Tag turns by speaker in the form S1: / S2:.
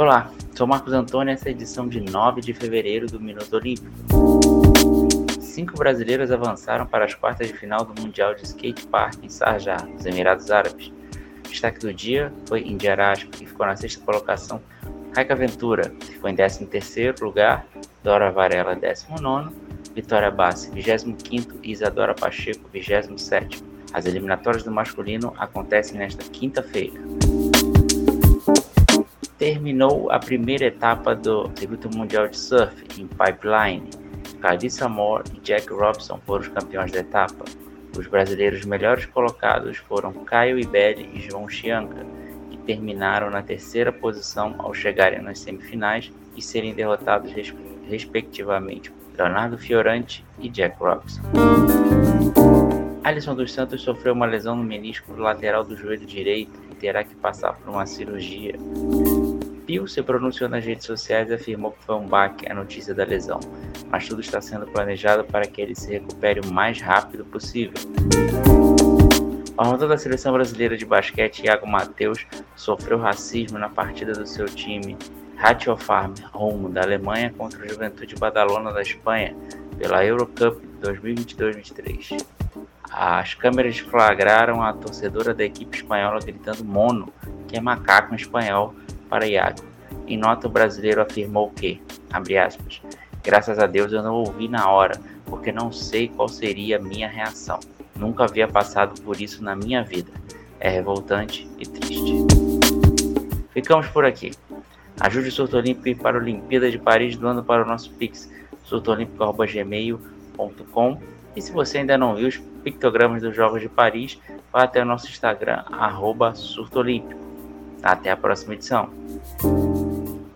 S1: Olá, sou Marcos Antônio essa é a edição de 9 de fevereiro do Minuto Olímpico. Cinco brasileiros avançaram para as quartas de final do Mundial de Skate Park em Sharjah, nos Emirados Árabes. O destaque do dia foi Indiarasco, que ficou na sexta colocação, Raika Ventura, que ficou em 13º lugar, Dora Varela, 19º, Vitória Bassi, 25º e Isadora Pacheco, 27º. As eliminatórias do masculino acontecem nesta quinta-feira terminou a primeira etapa do circuito mundial de surf em Pipeline. Carissa Moore e Jack Robson foram os campeões da etapa. Os brasileiros melhores colocados foram Caio Ibelli e João Chianca, que terminaram na terceira posição ao chegarem nas semifinais e serem derrotados respectivamente Leonardo Fiorante e Jack Robson. Alisson dos Santos sofreu uma lesão no menisco lateral do joelho direito e terá que passar por uma cirurgia. Pio se pronunciou nas redes sociais e afirmou que foi um baque a notícia da lesão, mas tudo está sendo planejado para que ele se recupere o mais rápido possível. O armador da seleção brasileira de basquete, Iago Matheus, sofreu racismo na partida do seu time Ratio Farm Rumo da Alemanha contra o Juventude Badalona da Espanha pela Eurocup 2022-23. As câmeras flagraram a torcedora da equipe espanhola gritando mono, que é macaco em espanhol, para Iago. Em nota, o brasileiro afirmou que, abre aspas, graças a Deus eu não ouvi na hora, porque não sei qual seria a minha reação. Nunca havia passado por isso na minha vida. É revoltante e triste. Ficamos por aqui. Ajude o Surto Olímpico para a Olimpíada de Paris doando para o nosso Pix, surtoolímpico.gmail.com e se você ainda não viu os pictogramas dos Jogos de Paris, vá até o nosso Instagram, arroba. Até a próxima edição.